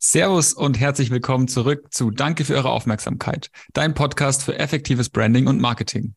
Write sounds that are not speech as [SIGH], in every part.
Servus und herzlich willkommen zurück zu Danke für eure Aufmerksamkeit, dein Podcast für effektives Branding und Marketing.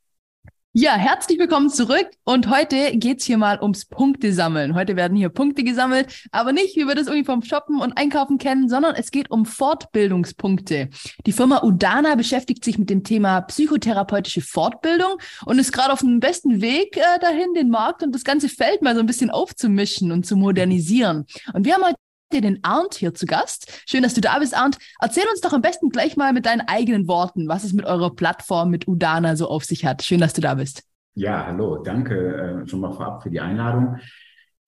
Ja, herzlich willkommen zurück und heute geht's hier mal ums Punkte sammeln. Heute werden hier Punkte gesammelt, aber nicht, wie wir das irgendwie vom Shoppen und Einkaufen kennen, sondern es geht um Fortbildungspunkte. Die Firma Udana beschäftigt sich mit dem Thema psychotherapeutische Fortbildung und ist gerade auf dem besten Weg äh, dahin, den Markt und das ganze Feld mal so ein bisschen aufzumischen und zu modernisieren. Und wir haben heute den Arndt hier zu Gast. Schön, dass du da bist, Arndt. Erzähl uns doch am besten gleich mal mit deinen eigenen Worten, was es mit eurer Plattform, mit Udana so auf sich hat. Schön, dass du da bist. Ja, hallo, danke äh, schon mal vorab für die Einladung.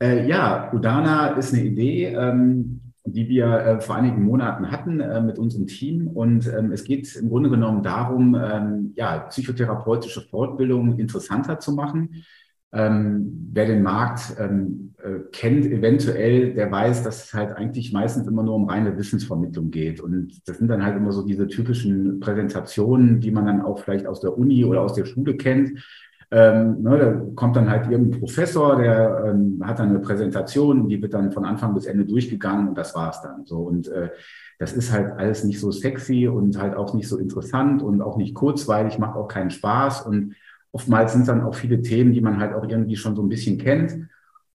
Äh, ja, Udana ist eine Idee, ähm, die wir äh, vor einigen Monaten hatten äh, mit unserem Team. Und ähm, es geht im Grunde genommen darum, ähm, ja, psychotherapeutische Fortbildung interessanter zu machen ähm, wer den Markt ähm, äh, kennt, eventuell, der weiß, dass es halt eigentlich meistens immer nur um reine Wissensvermittlung geht. Und das sind dann halt immer so diese typischen Präsentationen, die man dann auch vielleicht aus der Uni oder aus der Schule kennt. Ähm, ne, da kommt dann halt irgendein Professor, der ähm, hat dann eine Präsentation, die wird dann von Anfang bis Ende durchgegangen und das war's dann. So und äh, das ist halt alles nicht so sexy und halt auch nicht so interessant und auch nicht kurzweilig, macht auch keinen Spaß und oftmals sind es dann auch viele Themen, die man halt auch irgendwie schon so ein bisschen kennt.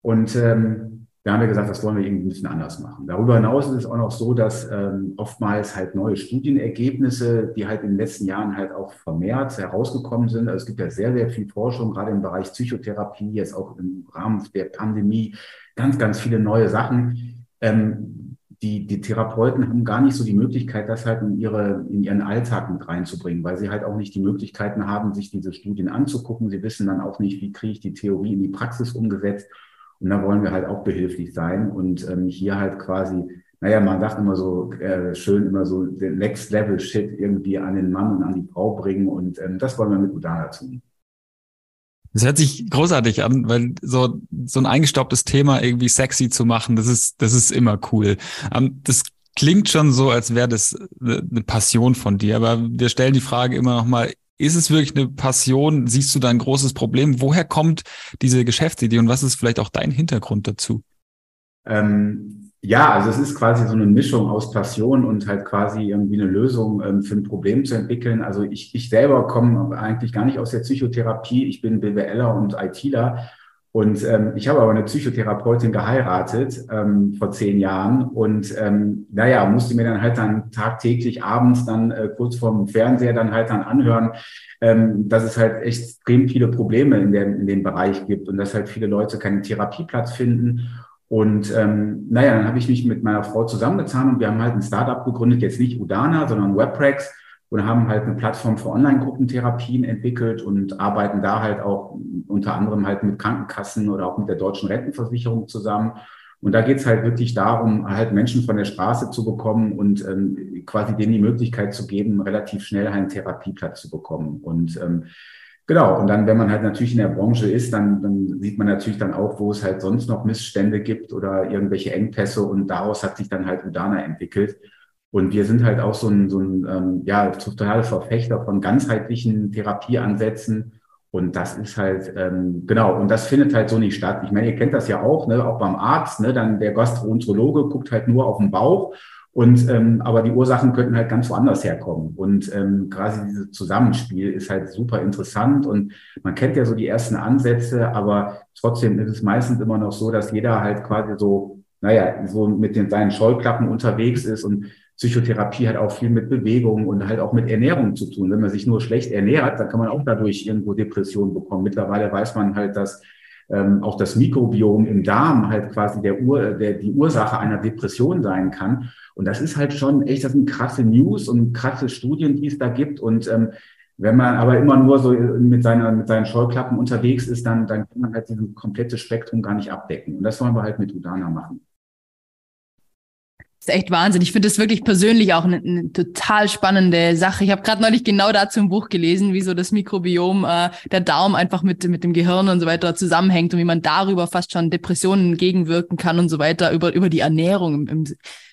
Und ähm, da haben wir gesagt, das wollen wir irgendwie ein bisschen anders machen. Darüber hinaus ist es auch noch so, dass ähm, oftmals halt neue Studienergebnisse, die halt in den letzten Jahren halt auch vermehrt herausgekommen sind. Also es gibt ja sehr, sehr viel Forschung, gerade im Bereich Psychotherapie, jetzt auch im Rahmen der Pandemie, ganz, ganz viele neue Sachen. Ähm, die, die Therapeuten haben gar nicht so die Möglichkeit, das halt in, ihre, in ihren Alltag mit reinzubringen, weil sie halt auch nicht die Möglichkeiten haben, sich diese Studien anzugucken. Sie wissen dann auch nicht, wie kriege ich die Theorie in die Praxis umgesetzt. Und da wollen wir halt auch behilflich sein und ähm, hier halt quasi, naja, man sagt immer so äh, schön, immer so den Next Level Shit irgendwie an den Mann und an die Frau bringen. Und ähm, das wollen wir mit Udana tun. Das hört sich großartig an, weil so, so ein eingestaubtes Thema irgendwie sexy zu machen, das ist, das ist immer cool. Ähm, das klingt schon so, als wäre das eine Passion von dir, aber wir stellen die Frage immer noch mal, ist es wirklich eine Passion? Siehst du da ein großes Problem? Woher kommt diese Geschäftsidee und was ist vielleicht auch dein Hintergrund dazu? Ähm, ja, also es ist quasi so eine Mischung aus Passion und halt quasi irgendwie eine Lösung ähm, für ein Problem zu entwickeln. Also ich, ich selber komme eigentlich gar nicht aus der Psychotherapie. Ich bin BWLer und ITler. Und ähm, ich habe aber eine Psychotherapeutin geheiratet ähm, vor zehn Jahren und ähm, naja, musste mir dann halt dann tagtäglich abends dann äh, kurz vorm Fernseher dann halt dann anhören, ähm, dass es halt extrem viele Probleme in, der, in dem Bereich gibt und dass halt viele Leute keinen Therapieplatz finden und ähm, naja, dann habe ich mich mit meiner Frau zusammengetan und wir haben halt ein Startup gegründet, jetzt nicht Udana, sondern WebRex und haben halt eine Plattform für Online-Gruppentherapien entwickelt und arbeiten da halt auch unter anderem halt mit Krankenkassen oder auch mit der deutschen Rentenversicherung zusammen. Und da geht's halt wirklich darum, halt Menschen von der Straße zu bekommen und ähm, quasi denen die Möglichkeit zu geben, relativ schnell einen Therapieplatz zu bekommen. Und ähm, Genau, und dann, wenn man halt natürlich in der Branche ist, dann, dann sieht man natürlich dann auch, wo es halt sonst noch Missstände gibt oder irgendwelche Engpässe und daraus hat sich dann halt Udana entwickelt. Und wir sind halt auch so ein, so ein ähm, ja, total Verfechter von ganzheitlichen Therapieansätzen. Und das ist halt, ähm, genau, und das findet halt so nicht statt. Ich meine, ihr kennt das ja auch, ne, auch beim Arzt, ne, dann der Gastroenterologe guckt halt nur auf den Bauch und ähm, aber die Ursachen könnten halt ganz woanders herkommen. Und ähm, quasi dieses Zusammenspiel ist halt super interessant. Und man kennt ja so die ersten Ansätze, aber trotzdem ist es meistens immer noch so, dass jeder halt quasi so, naja, so mit den seinen Scheuklappen unterwegs ist und Psychotherapie hat auch viel mit Bewegung und halt auch mit Ernährung zu tun. Wenn man sich nur schlecht ernährt, dann kann man auch dadurch irgendwo Depressionen bekommen. Mittlerweile weiß man halt, dass ähm, auch das Mikrobiom im Darm halt quasi der Ur, der, die Ursache einer Depression sein kann. Und das ist halt schon echt, das sind krasse News und krasse Studien, die es da gibt. Und ähm, wenn man aber immer nur so mit, seiner, mit seinen Scheuklappen unterwegs ist, dann, dann kann man halt dieses komplette Spektrum gar nicht abdecken. Und das wollen wir halt mit Udana machen ist echt Wahnsinn. Ich finde das wirklich persönlich auch eine, eine total spannende Sache. Ich habe gerade neulich genau dazu ein Buch gelesen, wie so das Mikrobiom, äh, der Darm einfach mit, mit dem Gehirn und so weiter zusammenhängt und wie man darüber fast schon Depressionen entgegenwirken kann und so weiter, über, über die Ernährung im, im,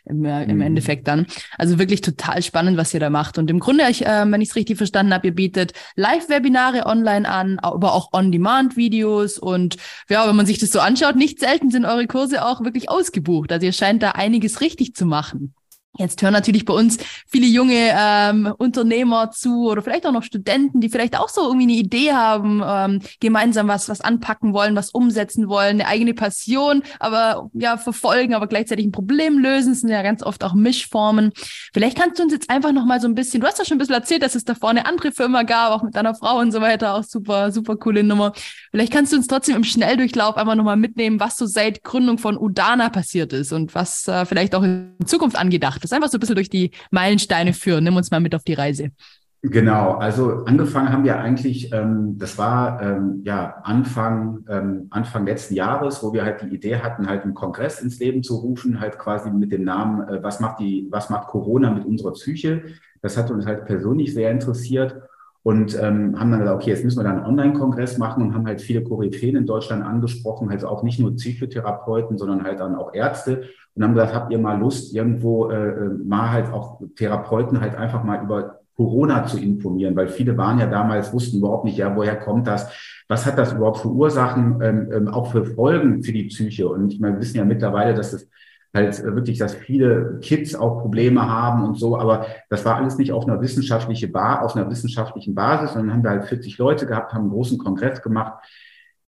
im, äh, im mhm. Endeffekt dann. Also wirklich total spannend, was ihr da macht. Und im Grunde, ich, äh, wenn ich es richtig verstanden habe, ihr bietet Live-Webinare online an, aber auch On-Demand-Videos. Und ja, wenn man sich das so anschaut, nicht selten sind eure Kurse auch wirklich ausgebucht. Also ihr scheint da einiges richtig zu machen. Jetzt hören natürlich bei uns viele junge ähm, Unternehmer zu oder vielleicht auch noch Studenten, die vielleicht auch so irgendwie eine Idee haben, ähm, gemeinsam was was anpacken wollen, was umsetzen wollen, eine eigene Passion, aber ja verfolgen, aber gleichzeitig ein Problem lösen. Das sind ja ganz oft auch Mischformen. Vielleicht kannst du uns jetzt einfach noch mal so ein bisschen. Du hast ja schon ein bisschen erzählt, dass es da vorne andere Firma gab, auch mit deiner Frau und so weiter, auch super super coole Nummer. Vielleicht kannst du uns trotzdem im Schnelldurchlauf einfach noch mal mitnehmen, was so seit Gründung von Udana passiert ist und was äh, vielleicht auch in Zukunft angedacht das einfach so ein bisschen durch die Meilensteine führen. Nimm uns mal mit auf die Reise. Genau, also angefangen haben wir eigentlich, ähm, das war ähm, ja Anfang, ähm, Anfang letzten Jahres, wo wir halt die Idee hatten, halt einen Kongress ins Leben zu rufen, halt quasi mit dem Namen, äh, was macht die, was macht Corona mit unserer Psyche? Das hat uns halt persönlich sehr interessiert und ähm, haben dann gesagt, okay, jetzt müssen wir dann einen Online-Kongress machen und haben halt viele Koryphäen in Deutschland angesprochen, also auch nicht nur Psychotherapeuten, sondern halt dann auch Ärzte und haben gesagt, habt ihr mal Lust, irgendwo äh, äh, mal halt auch Therapeuten halt einfach mal über Corona zu informieren, weil viele waren ja damals, wussten überhaupt nicht, ja, woher kommt das? Was hat das überhaupt für Ursachen, ähm, ähm, auch für Folgen für die Psyche? Und ich meine, wir wissen ja mittlerweile, dass es halt wirklich, dass viele Kids auch Probleme haben und so, aber das war alles nicht auf einer wissenschaftlichen Bar, auf einer wissenschaftlichen Basis, sondern haben wir halt 40 Leute gehabt, haben einen großen Kongress gemacht,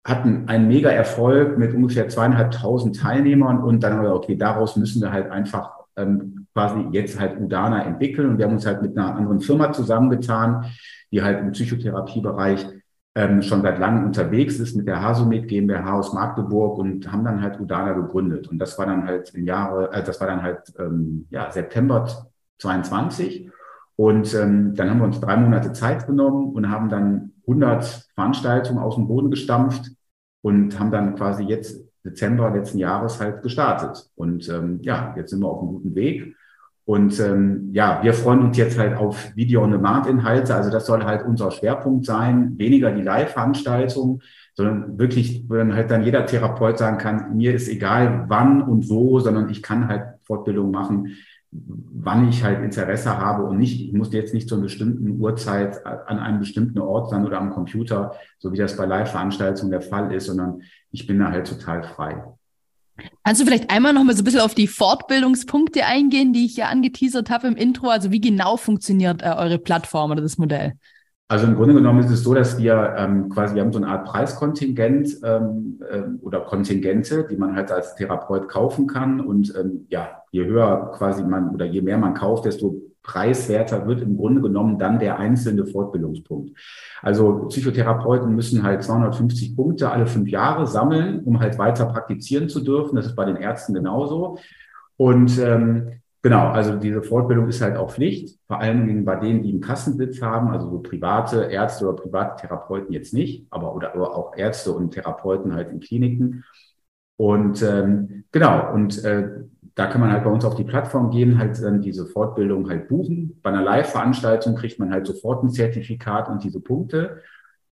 hatten einen mega Erfolg mit ungefähr zweieinhalbtausend Teilnehmern und dann haben wir, okay, daraus müssen wir halt einfach ähm, quasi jetzt halt Udana entwickeln und wir haben uns halt mit einer anderen Firma zusammengetan, die halt im Psychotherapiebereich ähm, schon seit langem unterwegs ist mit der Hasomed GmbH aus Magdeburg und haben dann halt Udana gegründet und das war dann halt im Jahre, äh, das war dann halt ähm, ja September 22 und ähm, dann haben wir uns drei Monate Zeit genommen und haben dann 100 Veranstaltungen aus dem Boden gestampft und haben dann quasi jetzt Dezember letzten Jahres halt gestartet. Und ähm, ja, jetzt sind wir auf einem guten Weg. Und ähm, ja, wir freuen uns jetzt halt auf Video-on-Demand-Inhalte. Also das soll halt unser Schwerpunkt sein, weniger die Live-Veranstaltung, sondern wirklich, wo dann halt dann jeder Therapeut sagen kann, mir ist egal wann und wo, sondern ich kann halt Fortbildung machen, wann ich halt Interesse habe und nicht, ich muss jetzt nicht zu einer bestimmten Uhrzeit an einem bestimmten Ort sein oder am Computer, so wie das bei Live-Veranstaltungen der Fall ist, sondern ich bin da halt total frei. Kannst du vielleicht einmal noch mal so ein bisschen auf die Fortbildungspunkte eingehen, die ich ja angeteasert habe im Intro? Also wie genau funktioniert äh, eure Plattform oder das Modell? Also im Grunde genommen ist es so, dass wir ähm, quasi, wir haben so eine Art Preiskontingent ähm, ähm, oder Kontingente, die man halt als Therapeut kaufen kann. Und ähm, ja, je höher quasi man oder je mehr man kauft, desto preiswerter wird im Grunde genommen dann der einzelne Fortbildungspunkt. Also Psychotherapeuten müssen halt 250 Punkte alle fünf Jahre sammeln, um halt weiter praktizieren zu dürfen. Das ist bei den Ärzten genauso. Und ähm, Genau, also diese Fortbildung ist halt auch Pflicht, vor allen Dingen bei denen, die einen Kassensitz haben, also so private Ärzte oder private Therapeuten jetzt nicht, aber oder aber auch Ärzte und Therapeuten halt in Kliniken. Und ähm, genau, und äh, da kann man halt bei uns auf die Plattform gehen, halt dann diese Fortbildung halt buchen. Bei einer Live-Veranstaltung kriegt man halt sofort ein Zertifikat und diese Punkte.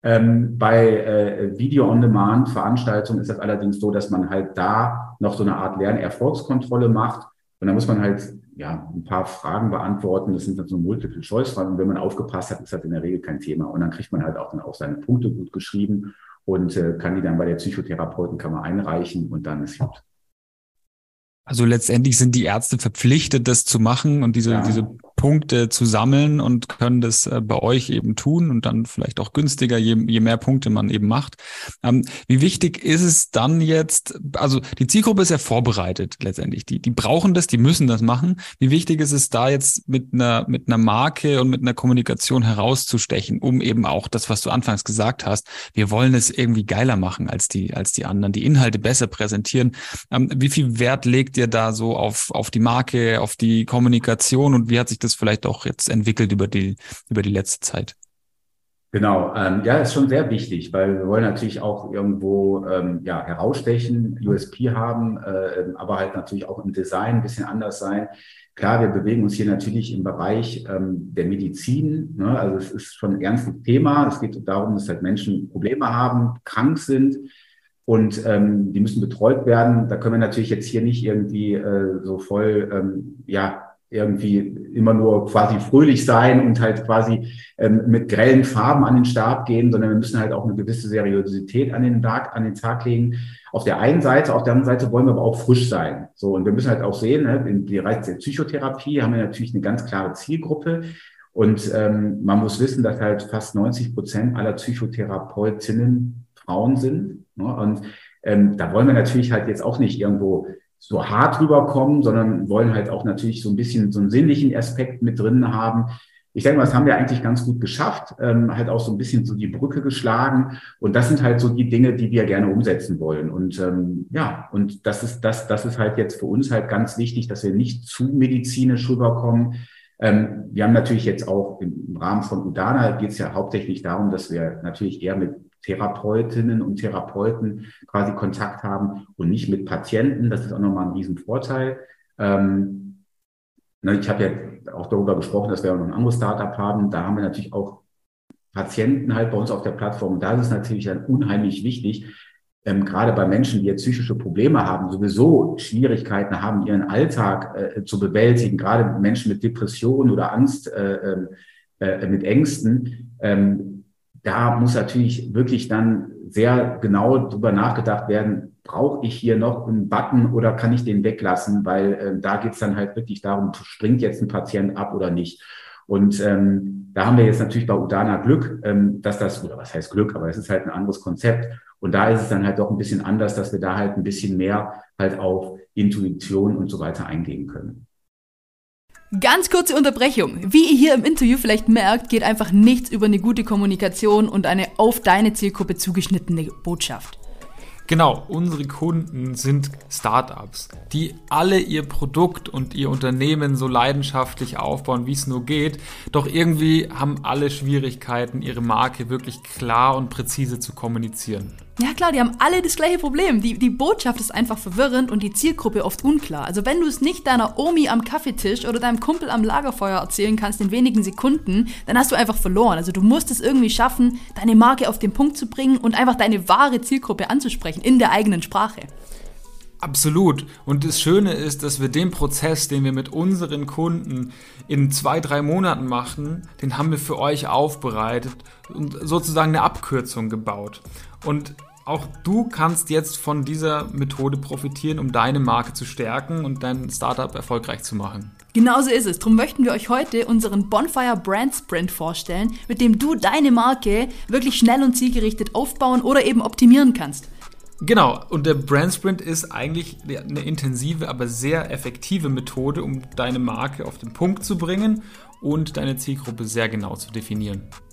Ähm, bei äh, Video-on-Demand-Veranstaltungen ist das allerdings so, dass man halt da noch so eine Art Lernerfolgskontrolle macht. Und da muss man halt ja, ein paar Fragen beantworten. Das sind dann so Multiple-Choice-Fragen. Und wenn man aufgepasst hat, ist das in der Regel kein Thema. Und dann kriegt man halt auch dann auch seine Punkte gut geschrieben und äh, kann die dann bei der Psychotherapeutenkammer einreichen und dann ist gut. Also letztendlich sind die Ärzte verpflichtet, das zu machen und diese, ja. diese Punkte zu sammeln und können das äh, bei euch eben tun und dann vielleicht auch günstiger, je, je mehr Punkte man eben macht. Ähm, wie wichtig ist es dann jetzt, also die Zielgruppe ist ja vorbereitet letztendlich, die, die brauchen das, die müssen das machen. Wie wichtig ist es da jetzt mit einer, mit einer Marke und mit einer Kommunikation herauszustechen, um eben auch das, was du anfangs gesagt hast, wir wollen es irgendwie geiler machen als die, als die anderen, die Inhalte besser präsentieren. Ähm, wie viel Wert legt ihr da so auf, auf die Marke, auf die Kommunikation und wie hat sich das das vielleicht auch jetzt entwickelt über die, über die letzte Zeit? Genau, ähm, ja, ist schon sehr wichtig, weil wir wollen natürlich auch irgendwo ähm, ja, herausstechen, USP haben, äh, aber halt natürlich auch im Design ein bisschen anders sein. Klar, wir bewegen uns hier natürlich im Bereich ähm, der Medizin. Ne? Also es ist schon ein ernstes Thema. Es geht darum, dass halt Menschen Probleme haben, krank sind und ähm, die müssen betreut werden. Da können wir natürlich jetzt hier nicht irgendwie äh, so voll ähm, ja irgendwie immer nur quasi fröhlich sein und halt quasi ähm, mit grellen Farben an den Start gehen, sondern wir müssen halt auch eine gewisse Seriosität an den Tag, an den Tag legen. Auf der einen Seite, auf der anderen Seite wollen wir aber auch frisch sein. So, und wir müssen halt auch sehen, ne, in die Bereich der Psychotherapie haben wir natürlich eine ganz klare Zielgruppe. Und ähm, man muss wissen, dass halt fast 90 Prozent aller Psychotherapeutinnen Frauen sind. Ne? Und ähm, da wollen wir natürlich halt jetzt auch nicht irgendwo so hart rüberkommen, sondern wollen halt auch natürlich so ein bisschen so einen sinnlichen Aspekt mit drin haben. Ich denke mal, das haben wir eigentlich ganz gut geschafft, ähm, halt auch so ein bisschen so die Brücke geschlagen. Und das sind halt so die Dinge, die wir gerne umsetzen wollen. Und ähm, ja, und das ist das, das ist halt jetzt für uns halt ganz wichtig, dass wir nicht zu medizinisch rüberkommen. Ähm, wir haben natürlich jetzt auch im Rahmen von Udana geht es ja hauptsächlich darum, dass wir natürlich eher mit Therapeutinnen und Therapeuten quasi Kontakt haben und nicht mit Patienten. Das ist auch nochmal ein Riesenvorteil. Ähm, ne, ich habe ja auch darüber gesprochen, dass wir auch noch ein anderes Startup haben. Da haben wir natürlich auch Patienten halt bei uns auf der Plattform. da ist es natürlich dann unheimlich wichtig, ähm, gerade bei Menschen, die jetzt psychische Probleme haben, sowieso Schwierigkeiten haben, ihren Alltag äh, zu bewältigen, gerade Menschen mit Depressionen oder Angst, äh, ähm, äh, mit Ängsten, ähm, da muss natürlich wirklich dann sehr genau drüber nachgedacht werden, brauche ich hier noch einen Button oder kann ich den weglassen, weil äh, da geht's dann halt wirklich darum, springt jetzt ein Patient ab oder nicht. Und ähm, da haben wir jetzt natürlich bei Udana Glück, ähm, dass das, oder was heißt Glück, aber es ist halt ein anderes Konzept. Und da ist es dann halt doch ein bisschen anders, dass wir da halt ein bisschen mehr halt auf Intuition und so weiter eingehen können. Ganz kurze Unterbrechung. Wie ihr hier im Interview vielleicht merkt, geht einfach nichts über eine gute Kommunikation und eine auf deine Zielgruppe zugeschnittene Botschaft. Genau, unsere Kunden sind Startups, die alle ihr Produkt und ihr Unternehmen so leidenschaftlich aufbauen, wie es nur geht. Doch irgendwie haben alle Schwierigkeiten, ihre Marke wirklich klar und präzise zu kommunizieren. Ja klar, die haben alle das gleiche Problem. Die, die Botschaft ist einfach verwirrend und die Zielgruppe oft unklar. Also wenn du es nicht deiner Omi am Kaffeetisch oder deinem Kumpel am Lagerfeuer erzählen kannst in wenigen Sekunden, dann hast du einfach verloren. Also du musst es irgendwie schaffen, deine Marke auf den Punkt zu bringen und einfach deine wahre Zielgruppe anzusprechen in der eigenen Sprache. Absolut. Und das Schöne ist, dass wir den Prozess, den wir mit unseren Kunden in zwei, drei Monaten machen, den haben wir für euch aufbereitet und sozusagen eine Abkürzung gebaut. Und auch du kannst jetzt von dieser Methode profitieren, um deine Marke zu stärken und dein Startup erfolgreich zu machen. Genauso ist es. Darum möchten wir euch heute unseren Bonfire Brand Sprint vorstellen, mit dem du deine Marke wirklich schnell und zielgerichtet aufbauen oder eben optimieren kannst. Genau, und der Brand Sprint ist eigentlich eine intensive, aber sehr effektive Methode, um deine Marke auf den Punkt zu bringen und deine Zielgruppe sehr genau zu definieren.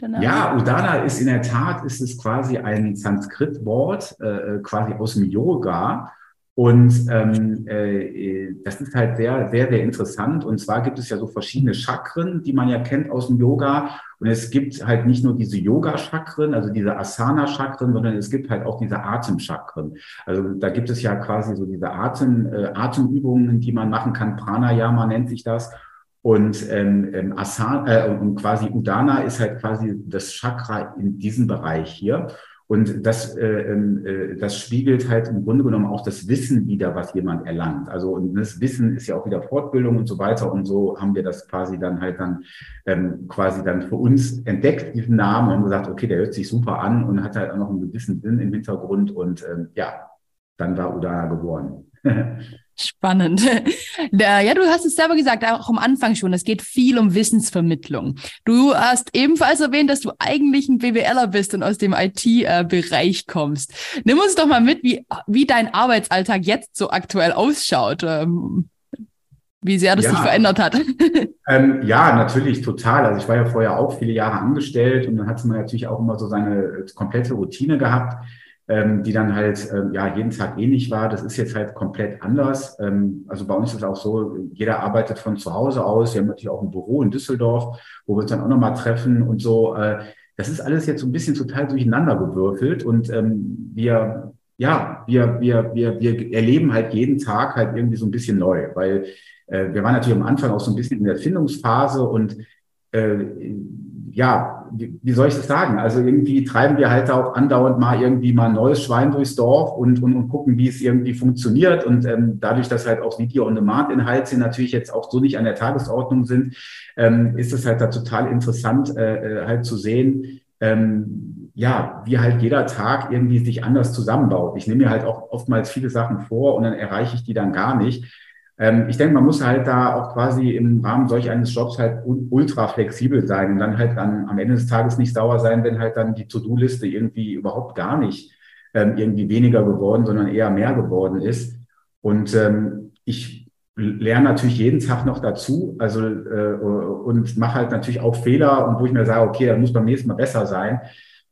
Genau. Ja, Udana ist in der Tat, ist es quasi ein Sanskrit-Wort, äh, quasi aus dem Yoga. Und ähm, äh, das ist halt sehr, sehr, sehr interessant. Und zwar gibt es ja so verschiedene Chakren, die man ja kennt aus dem Yoga. Und es gibt halt nicht nur diese Yoga-Chakren, also diese Asana-Chakren, sondern es gibt halt auch diese Atem-Chakren. Also da gibt es ja quasi so diese Atem, äh, Atemübungen, die man machen kann. Pranayama nennt sich das. Und ähm, ähm, Asana, äh, und quasi Udana ist halt quasi das Chakra in diesem Bereich hier. Und das, äh, ähm, äh, das spiegelt halt im Grunde genommen auch das Wissen wieder, was jemand erlangt. Also und das Wissen ist ja auch wieder Fortbildung und so weiter. Und so haben wir das quasi dann halt dann ähm, quasi dann für uns entdeckt, diesen Namen, und gesagt, okay, der hört sich super an und hat halt auch noch einen gewissen Sinn im Hintergrund. Und ähm, ja, dann war Udana geboren. [LAUGHS] Spannend. [LAUGHS] Ja, du hast es selber gesagt, auch am Anfang schon, es geht viel um Wissensvermittlung. Du hast ebenfalls erwähnt, dass du eigentlich ein BWLer bist und aus dem IT-Bereich kommst. Nimm uns doch mal mit, wie, wie dein Arbeitsalltag jetzt so aktuell ausschaut. Ähm, wie sehr das ja. sich verändert hat. [LAUGHS] Ähm, ja, natürlich total. Also ich war ja vorher auch viele Jahre angestellt und dann hat man natürlich auch immer so seine komplette Routine gehabt ähm, die dann halt ähm, ja jeden Tag ähnlich war. Das ist jetzt halt komplett anders. Ähm, also bei uns ist es auch so, jeder arbeitet von zu Hause aus. Wir haben natürlich auch ein Büro in Düsseldorf, wo wir uns dann auch nochmal treffen und so. Äh, das ist alles jetzt so ein bisschen total durcheinander gewürfelt und ähm, wir ja, wir, wir, wir, wir erleben halt jeden Tag halt irgendwie so ein bisschen neu, weil äh, wir waren natürlich am Anfang auch so ein bisschen in der Findungsphase und äh, ja, wie, wie soll ich das sagen? Also irgendwie treiben wir halt auch andauernd mal irgendwie mal ein neues Schwein durchs Dorf und, und, und gucken, wie es irgendwie funktioniert. Und ähm, dadurch, dass halt auch Video-on-Demand-Inhalte natürlich jetzt auch so nicht an der Tagesordnung sind, ähm, ist es halt da total interessant, äh, äh, halt zu sehen, ähm, ja, wie halt jeder Tag irgendwie sich anders zusammenbaut. Ich nehme mir halt auch oftmals viele Sachen vor und dann erreiche ich die dann gar nicht. Ähm, ich denke, man muss halt da auch quasi im Rahmen solch eines Jobs halt ultra flexibel sein und dann halt dann am Ende des Tages nicht sauer sein, wenn halt dann die To-Do-Liste irgendwie überhaupt gar nicht ähm, irgendwie weniger geworden, sondern eher mehr geworden ist. Und ähm, ich lerne natürlich jeden Tag noch dazu, also äh, und mache halt natürlich auch Fehler und wo ich mir sage, okay, da muss beim nächsten Mal besser sein.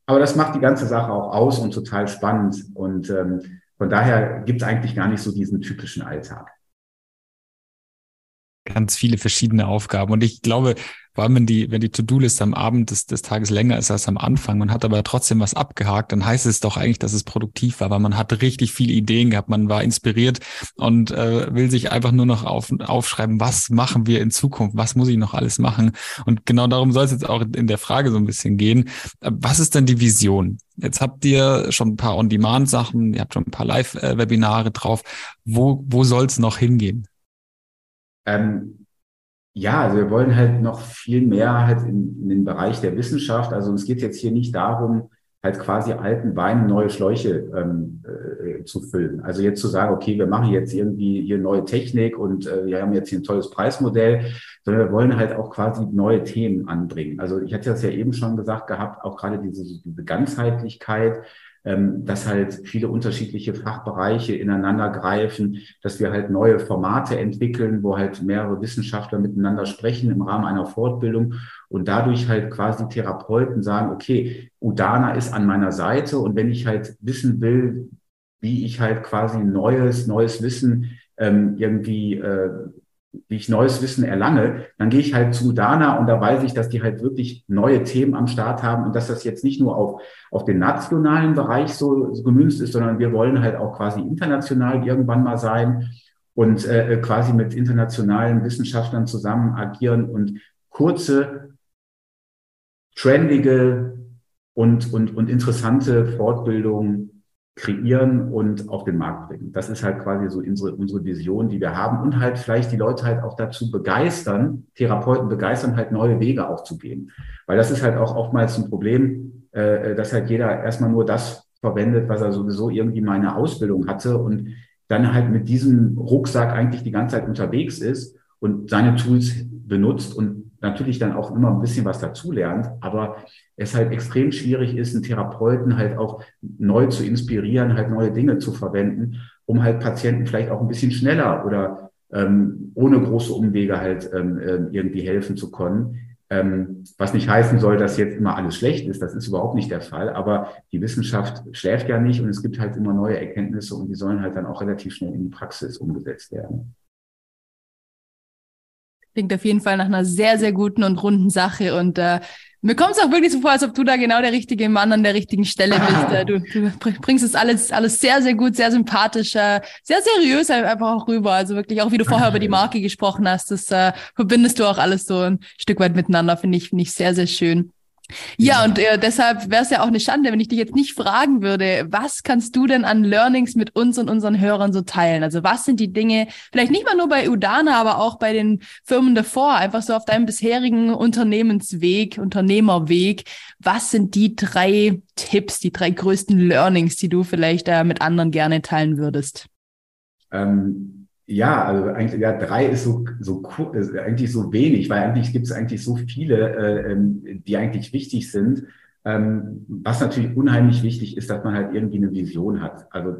Aber das macht die ganze Sache auch aus und total spannend. Und von daher gibt es eigentlich gar nicht so diesen typischen Alltag ganz viele verschiedene Aufgaben. Und ich glaube, vor allem wenn die, wenn die To-Do-Liste am Abend des, des Tages länger ist als am Anfang, man hat aber trotzdem was abgehakt, dann heißt es doch eigentlich, dass es produktiv war, weil man hat richtig viele Ideen gehabt, man war inspiriert und äh, will sich einfach nur noch auf, aufschreiben, was machen wir in Zukunft, was muss ich noch alles machen. Und genau darum soll es jetzt auch in der Frage so ein bisschen gehen. Was ist denn die Vision? Jetzt habt ihr schon ein paar On-Demand-Sachen, ihr habt schon ein paar Live-Webinare drauf. Wo, wo soll es noch hingehen? Ähm, ja, also wir wollen halt noch viel mehr halt in, in den Bereich der Wissenschaft. Also es geht jetzt hier nicht darum, halt quasi alten Weinen neue Schläuche ähm, äh, zu füllen. Also jetzt zu sagen, okay, wir machen jetzt irgendwie hier neue Technik und äh, wir haben jetzt hier ein tolles Preismodell, sondern wir wollen halt auch quasi neue Themen anbringen. Also ich hatte das ja eben schon gesagt gehabt, auch gerade diese, diese Ganzheitlichkeit, ähm, dass halt viele unterschiedliche Fachbereiche ineinander greifen, dass wir halt neue Formate entwickeln, wo halt mehrere Wissenschaftler miteinander sprechen im Rahmen einer Fortbildung und dadurch halt quasi Therapeuten sagen, okay, Udana ist an meiner Seite und wenn ich halt wissen will, wie ich halt quasi neues, neues Wissen ähm, irgendwie äh, wie ich neues Wissen erlange, dann gehe ich halt zu Dana und da weiß ich, dass die halt wirklich neue Themen am Start haben und dass das jetzt nicht nur auf, auf den nationalen Bereich so, so gemünzt ist, sondern wir wollen halt auch quasi international irgendwann mal sein und äh, quasi mit internationalen Wissenschaftlern zusammen agieren und kurze, trendige und, und, und interessante Fortbildungen kreieren und auf den Markt bringen. Das ist halt quasi so unsere, unsere Vision, die wir haben und halt vielleicht die Leute halt auch dazu begeistern, Therapeuten begeistern, halt neue Wege auch zu gehen. Weil das ist halt auch oftmals ein Problem, äh, dass halt jeder erstmal nur das verwendet, was er sowieso irgendwie mal in der Ausbildung hatte und dann halt mit diesem Rucksack eigentlich die ganze Zeit unterwegs ist und seine Tools benutzt und natürlich dann auch immer ein bisschen was dazulernt, aber es halt extrem schwierig ist, einen Therapeuten halt auch neu zu inspirieren, halt neue Dinge zu verwenden, um halt Patienten vielleicht auch ein bisschen schneller oder ähm, ohne große Umwege halt ähm, ähm irgendwie helfen zu können. Ähm, was nicht heißen soll, dass jetzt immer alles schlecht ist, das ist überhaupt nicht der Fall, aber die Wissenschaft schläft ja nicht und es gibt halt immer neue Erkenntnisse und die sollen halt dann auch relativ schnell in die Praxis umgesetzt werden. Klingt auf jeden Fall nach einer sehr, sehr guten und runden Sache. Und äh, mir kommt es auch wirklich so vor, als ob du da genau der richtige Mann an der richtigen Stelle bist. [LAUGHS] Äh, du, du bringst es alles, alles sehr, sehr gut, sehr sympathisch, äh, sehr seriös einfach auch rüber. Also wirklich, auch wie du vorher über die [LAUGHS] Marke gesprochen hast, das äh, verbindest du auch alles so ein Stück weit miteinander, finde ich, finde ich sehr, sehr schön. Ja, und äh, deshalb wäre es ja auch eine Schande, wenn ich dich jetzt nicht fragen würde, was kannst du denn an Learnings mit uns und unseren Hörern so teilen? Also was sind die Dinge, vielleicht nicht mal nur bei Udana, aber auch bei den Firmen davor, einfach so auf deinem bisherigen Unternehmensweg, Unternehmerweg. Was sind die drei Tipps, die drei größten Learnings, die du vielleicht äh, mit anderen gerne teilen würdest? Ähm, Ja, also eigentlich, ja, drei ist so, so ist eigentlich so wenig, weil eigentlich gibt es eigentlich so viele, äh, ähm, die eigentlich wichtig sind. Ähm, was natürlich unheimlich wichtig ist, dass man halt irgendwie eine Vision hat. Also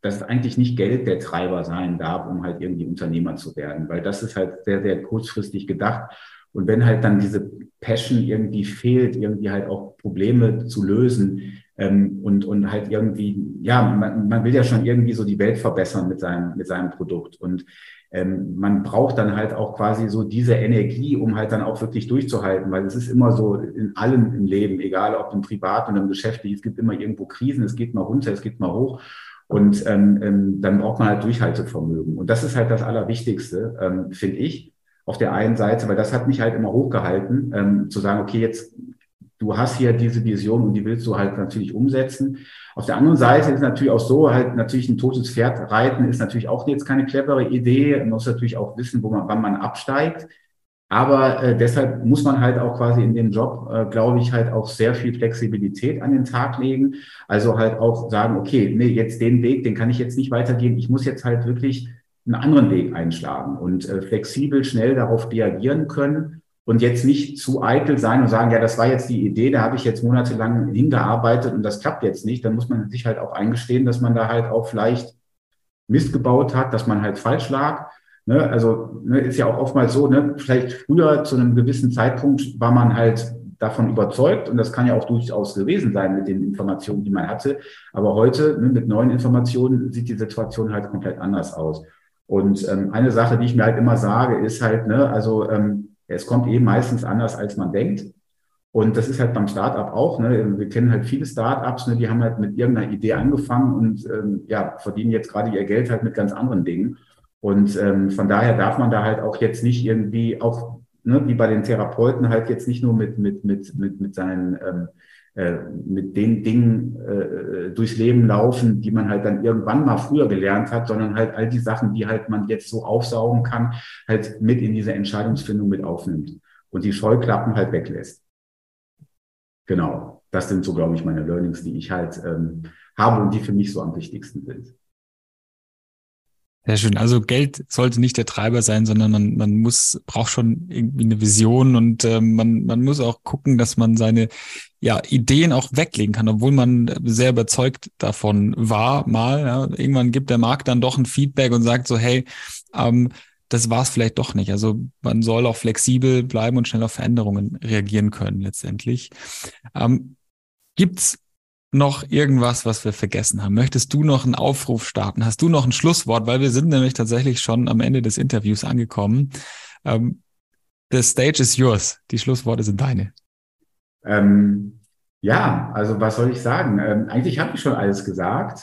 dass eigentlich nicht Geld der Treiber sein darf, um halt irgendwie Unternehmer zu werden, weil das ist halt sehr, sehr kurzfristig gedacht. Und wenn halt dann diese Passion irgendwie fehlt, irgendwie halt auch Probleme zu lösen, ähm, und, und halt irgendwie, ja, man, man will ja schon irgendwie so die Welt verbessern mit seinem, mit seinem Produkt. Und ähm, man braucht dann halt auch quasi so diese Energie, um halt dann auch wirklich durchzuhalten, weil es ist immer so in allem im Leben, egal ob im Privat oder im Geschäftlichen, es gibt immer irgendwo Krisen, es geht mal runter, es geht mal hoch. Und ähm, ähm, dann braucht man halt Durchhaltevermögen. Und das ist halt das Allerwichtigste, ähm, finde ich, auf der einen Seite, weil das hat mich halt immer hochgehalten, ähm, zu sagen, okay, jetzt du hast hier diese Vision und die willst du halt natürlich umsetzen. Auf der anderen Seite ist natürlich auch so, halt natürlich ein totes Pferd reiten ist natürlich auch jetzt keine clevere Idee. Man muss natürlich auch wissen, wo man, wann man absteigt. Aber äh, deshalb muss man halt auch quasi in dem Job, äh, glaube ich, halt auch sehr viel Flexibilität an den Tag legen. Also halt auch sagen, okay, nee, jetzt den Weg, den kann ich jetzt nicht weitergehen. Ich muss jetzt halt wirklich einen anderen Weg einschlagen und äh, flexibel schnell darauf reagieren können und jetzt nicht zu eitel sein und sagen, ja, das war jetzt die Idee, da habe ich jetzt monatelang hingearbeitet und das klappt jetzt nicht. Dann muss man sich halt auch eingestehen, dass man da halt auch vielleicht Mist gebaut hat, dass man halt falsch lag. Ne? Also ne, ist ja auch oftmals so, ne? vielleicht früher zu einem gewissen Zeitpunkt war man halt davon überzeugt und das kann ja auch durchaus gewesen sein mit den Informationen, die man hatte. Aber heute ne, mit neuen Informationen sieht die Situation halt komplett anders aus. Und ähm, eine Sache, die ich mir halt immer sage, ist halt, ne, also ähm, es kommt eben meistens anders, als man denkt. Und das ist halt beim Startup auch. Ne? Wir kennen halt viele Startups, ne? die haben halt mit irgendeiner Idee angefangen und ähm, ja, verdienen jetzt gerade ihr Geld halt mit ganz anderen Dingen. Und ähm, von daher darf man da halt auch jetzt nicht irgendwie auch, ne, wie bei den Therapeuten, halt jetzt nicht nur mit, mit, mit, mit, mit seinen ähm, äh, mit den Dingen äh, durchs Leben laufen, die man halt dann irgendwann mal früher gelernt hat, sondern halt all die Sachen, die halt man jetzt so aufsaugen kann, halt mit in diese Entscheidungsfindung mit aufnimmt und die Scheuklappen halt weglässt. Genau, das sind so, glaube ich, meine Learnings, die ich halt ähm, habe und die für mich so am wichtigsten sind. Sehr schön. Also Geld sollte nicht der Treiber sein, sondern man, man muss, braucht schon irgendwie eine Vision und äh, man, man muss auch gucken, dass man seine ja, Ideen auch weglegen kann, obwohl man sehr überzeugt davon war, mal. Ja. Irgendwann gibt der Markt dann doch ein Feedback und sagt so, hey, ähm, das war es vielleicht doch nicht. Also man soll auch flexibel bleiben und schnell auf Veränderungen reagieren können letztendlich. Ähm, gibt's noch irgendwas, was wir vergessen haben? Möchtest du noch einen Aufruf starten? Hast du noch ein Schlusswort? Weil wir sind nämlich tatsächlich schon am Ende des Interviews angekommen. Ähm, the stage is yours. Die Schlussworte sind deine. Ähm, ja, also was soll ich sagen? Ähm, eigentlich habe ich schon alles gesagt.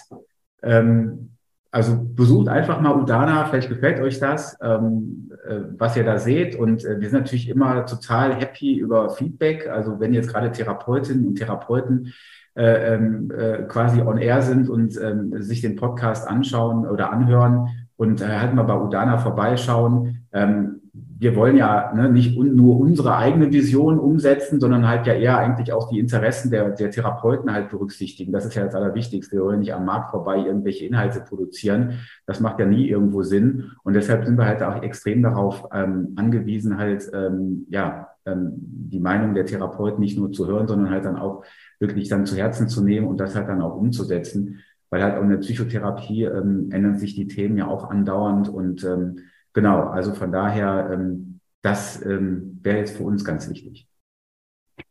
Ähm, also besucht einfach mal Udana, vielleicht gefällt euch das, ähm, äh, was ihr da seht. Und äh, wir sind natürlich immer total happy über Feedback. Also wenn jetzt gerade Therapeutinnen und Therapeuten äh, ähm, äh, quasi on air sind und äh, sich den Podcast anschauen oder anhören und äh, halt mal bei Udana vorbeischauen. Ähm, wir wollen ja ne, nicht un nur unsere eigene Vision umsetzen, sondern halt ja eher eigentlich auch die Interessen der, der Therapeuten halt berücksichtigen. Das ist ja das Allerwichtigste. Wir wollen nicht am Markt vorbei irgendwelche Inhalte produzieren. Das macht ja nie irgendwo Sinn. Und deshalb sind wir halt auch extrem darauf ähm, angewiesen, halt ähm, ja ähm, die Meinung der Therapeuten nicht nur zu hören, sondern halt dann auch wirklich dann zu Herzen zu nehmen und das halt dann auch umzusetzen. Weil halt auch in der Psychotherapie ähm, ändern sich die Themen ja auch andauernd und ähm, genau, also von daher, ähm, das ähm, wäre jetzt für uns ganz wichtig.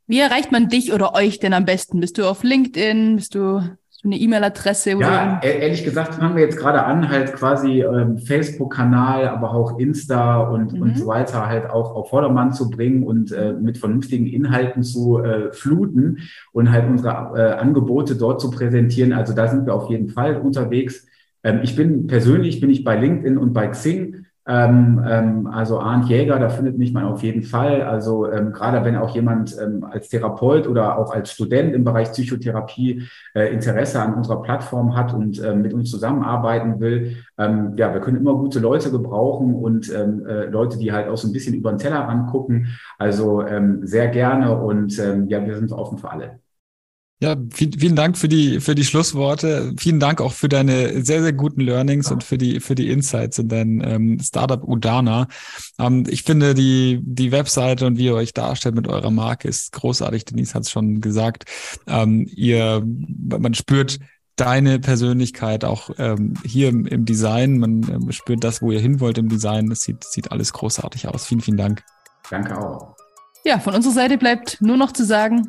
Wie erreicht man dich oder euch denn am besten? Bist du auf LinkedIn? Bist du eine E-Mail-Adresse? Ja, e-, ehrlich gesagt fangen wir jetzt gerade an, halt quasi ähm, Facebook-Kanal, aber auch Insta und, mhm. und so weiter halt auch auf Vordermann zu bringen und äh, mit vernünftigen Inhalten zu äh, fluten und halt unsere äh, Angebote dort zu präsentieren. Also da sind wir auf jeden Fall unterwegs. Ähm, ich bin persönlich, bin ich bei LinkedIn und bei Xing. Ähm, ähm, also Arndt Jäger, da findet mich man auf jeden Fall. Also ähm, gerade wenn auch jemand ähm, als Therapeut oder auch als Student im Bereich Psychotherapie äh, Interesse an unserer Plattform hat und ähm, mit uns zusammenarbeiten will, ähm, ja, wir können immer gute Leute gebrauchen und äh, Leute, die halt auch so ein bisschen über den Teller rangucken. Also sehr gerne und ja, wir sind offen für alle. Ja, viel, vielen Dank für die, für die Schlussworte. Vielen Dank auch für deine sehr, sehr guten Learnings und für die, für die Insights in dein ähm, Startup Udana. Ähm, ich finde die, die Webseite und wie ihr euch darstellt mit eurer Marke ist großartig. Denise hat es schon gesagt. Ähm, ihr, man spürt deine Persönlichkeit auch ähm, hier im, im Design. Man ähm, spürt das, wo ihr hin wollt im Design. Das sieht, sieht alles großartig aus. Vielen, vielen Dank. Danke auch. Ja, von unserer Seite bleibt nur noch zu sagen,